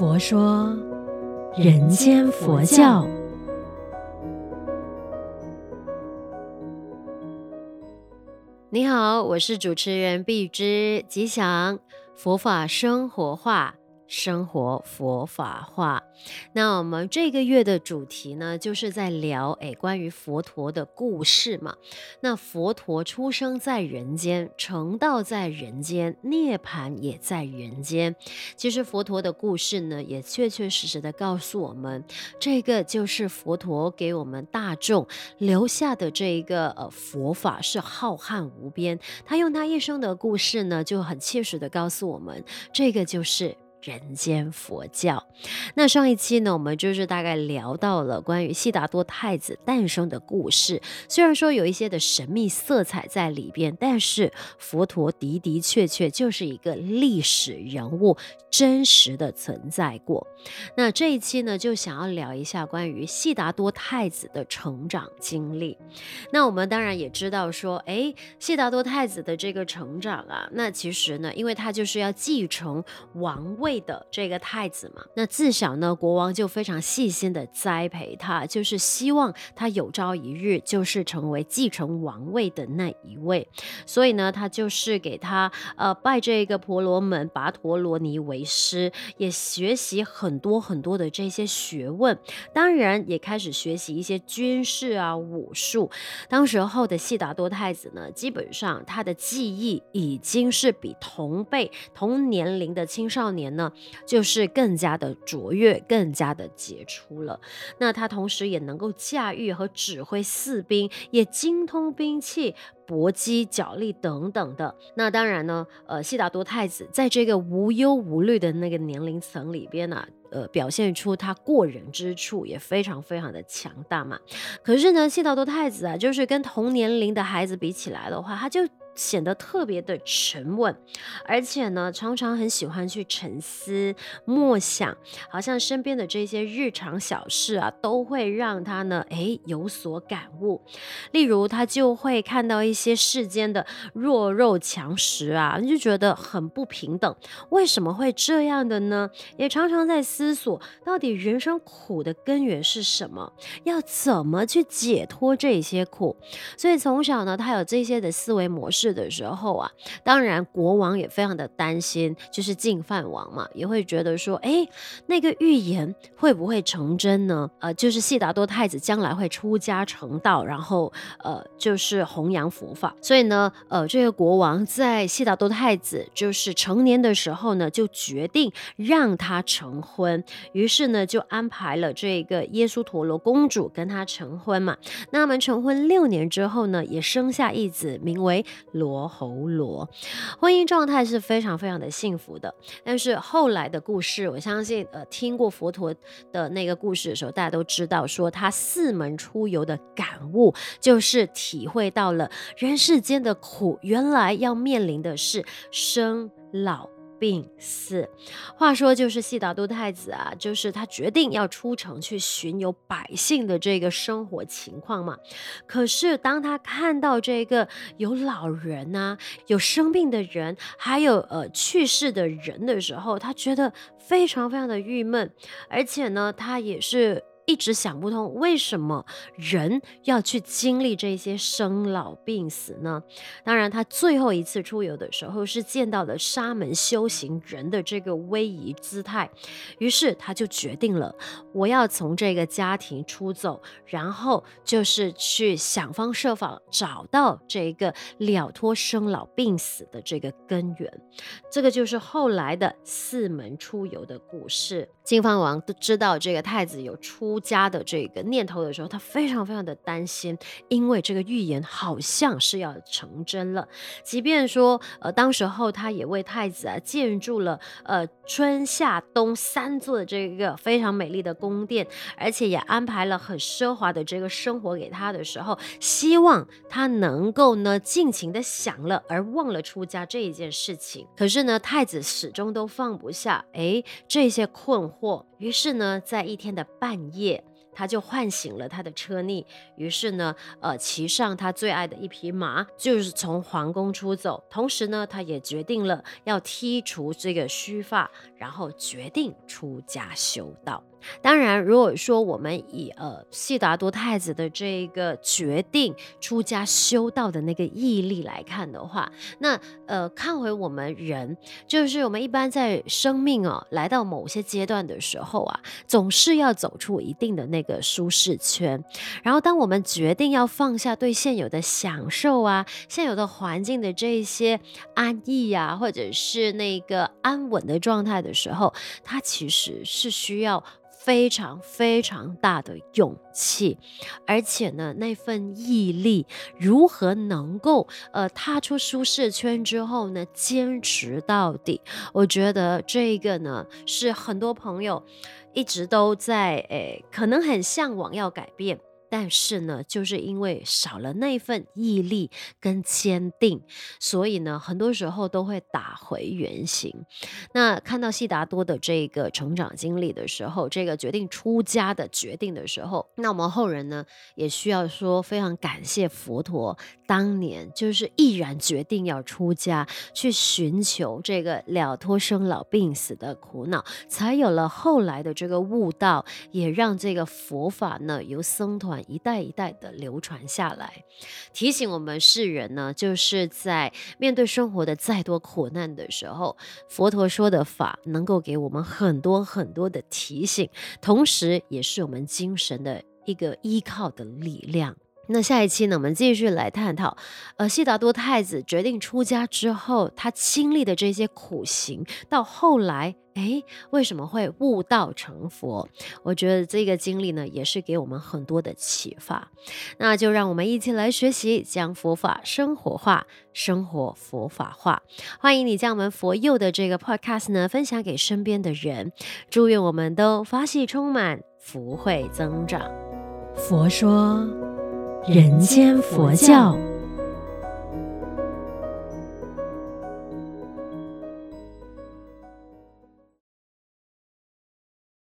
佛说人间佛教。你好，我是主持人碧芝，吉祥佛法生活化。生活佛法化，那我们这个月的主题呢，就是在聊诶关于佛陀的故事嘛。那佛陀出生在人间，成道在人间，涅槃也在人间。其实佛陀的故事呢，也确确实实的告诉我们，这个就是佛陀给我们大众留下的这一个呃佛法是浩瀚无边。他用他一生的故事呢，就很切实的告诉我们，这个就是。人间佛教。那上一期呢，我们就是大概聊到了关于悉达多太子诞生的故事。虽然说有一些的神秘色彩在里边，但是佛陀的的确确就是一个历史人物，真实的存在过。那这一期呢，就想要聊一下关于悉达多太子的成长经历。那我们当然也知道说，哎，悉达多太子的这个成长啊，那其实呢，因为他就是要继承王位。的这个太子嘛，那自小呢，国王就非常细心的栽培他，就是希望他有朝一日就是成为继承王位的那一位。所以呢，他就是给他呃拜这个婆罗门跋陀罗尼为师，也学习很多很多的这些学问，当然也开始学习一些军事啊武术。当时候的悉达多太子呢，基本上他的技艺已经是比同辈同年龄的青少年呢。呢，就是更加的卓越，更加的杰出了。那他同时也能够驾驭和指挥士兵，也精通兵器、搏击、脚力等等的。那当然呢，呃，悉达多太子在这个无忧无虑的那个年龄层里边呢、呃，表现出他过人之处也非常非常的强大嘛。可是呢，悉达多太子啊，就是跟同年龄的孩子比起来的话，他就。显得特别的沉稳，而且呢，常常很喜欢去沉思默想，好像身边的这些日常小事啊，都会让他呢，诶，有所感悟。例如，他就会看到一些世间的弱肉强食啊，就觉得很不平等。为什么会这样的呢？也常常在思索，到底人生苦的根源是什么？要怎么去解脱这些苦？所以从小呢，他有这些的思维模式。是的时候啊，当然国王也非常的担心，就是净饭王嘛，也会觉得说，哎，那个预言会不会成真呢？呃，就是悉达多太子将来会出家成道，然后呃，就是弘扬佛法。所以呢，呃，这个国王在悉达多太子就是成年的时候呢，就决定让他成婚，于是呢，就安排了这个耶稣陀罗公主跟他成婚嘛。那他们成婚六年之后呢，也生下一子，名为。罗侯罗，婚姻状态是非常非常的幸福的。但是后来的故事，我相信，呃，听过佛陀的那个故事的时候，大家都知道，说他四门出游的感悟，就是体会到了人世间的苦，原来要面临的是生老。病死，话说就是悉达多太子啊，就是他决定要出城去巡游百姓的这个生活情况嘛。可是当他看到这个有老人啊，有生病的人，还有呃去世的人的时候，他觉得非常非常的郁闷，而且呢，他也是。一直想不通，为什么人要去经历这些生老病死呢？当然，他最后一次出游的时候是见到了沙门修行人的这个威仪姿态，于是他就决定了，我要从这个家庭出走，然后就是去想方设法找到这个了脱生老病死的这个根源。这个就是后来的四门出游的故事。金方王都知道这个太子有出。家的这个念头的时候，他非常非常的担心，因为这个预言好像是要成真了。即便说，呃，当时候他也为太子啊建筑了呃春夏冬三座的这个非常美丽的宫殿，而且也安排了很奢华的这个生活给他的时候，希望他能够呢尽情的享乐，而忘了出家这一件事情。可是呢，太子始终都放不下，哎，这些困惑。于是呢，在一天的半夜。他就唤醒了他的车逆，于是呢，呃，骑上他最爱的一匹马，就是从皇宫出走。同时呢，他也决定了要剔除这个须发，然后决定出家修道。当然，如果说我们以呃悉达多太子的这个决定出家修道的那个毅力来看的话，那呃看回我们人，就是我们一般在生命哦来到某些阶段的时候啊，总是要走出一定的那个舒适圈。然后，当我们决定要放下对现有的享受啊、现有的环境的这一些安逸啊，或者是那个安稳的状态的时候，它其实是需要。非常非常大的勇气，而且呢，那份毅力如何能够呃踏出舒适圈之后呢，坚持到底？我觉得这个呢是很多朋友一直都在诶，可能很向往要改变。但是呢，就是因为少了那份毅力跟坚定，所以呢，很多时候都会打回原形。那看到悉达多的这个成长经历的时候，这个决定出家的决定的时候，那我们后人呢，也需要说非常感谢佛陀当年就是毅然决定要出家，去寻求这个了脱生老病死的苦恼，才有了后来的这个悟道，也让这个佛法呢由僧团。一代一代的流传下来，提醒我们世人呢，就是在面对生活的再多苦难的时候，佛陀说的法能够给我们很多很多的提醒，同时也是我们精神的一个依靠的力量。那下一期呢，我们继续来探讨，呃，悉达多太子决定出家之后，他经历的这些苦行，到后来，诶，为什么会悟道成佛？我觉得这个经历呢，也是给我们很多的启发。那就让我们一起来学习，将佛法生活化，生活佛法化。欢迎你将我们佛佑的这个 podcast 呢，分享给身边的人。祝愿我们都法喜充满，福慧增长。佛说。人间佛教。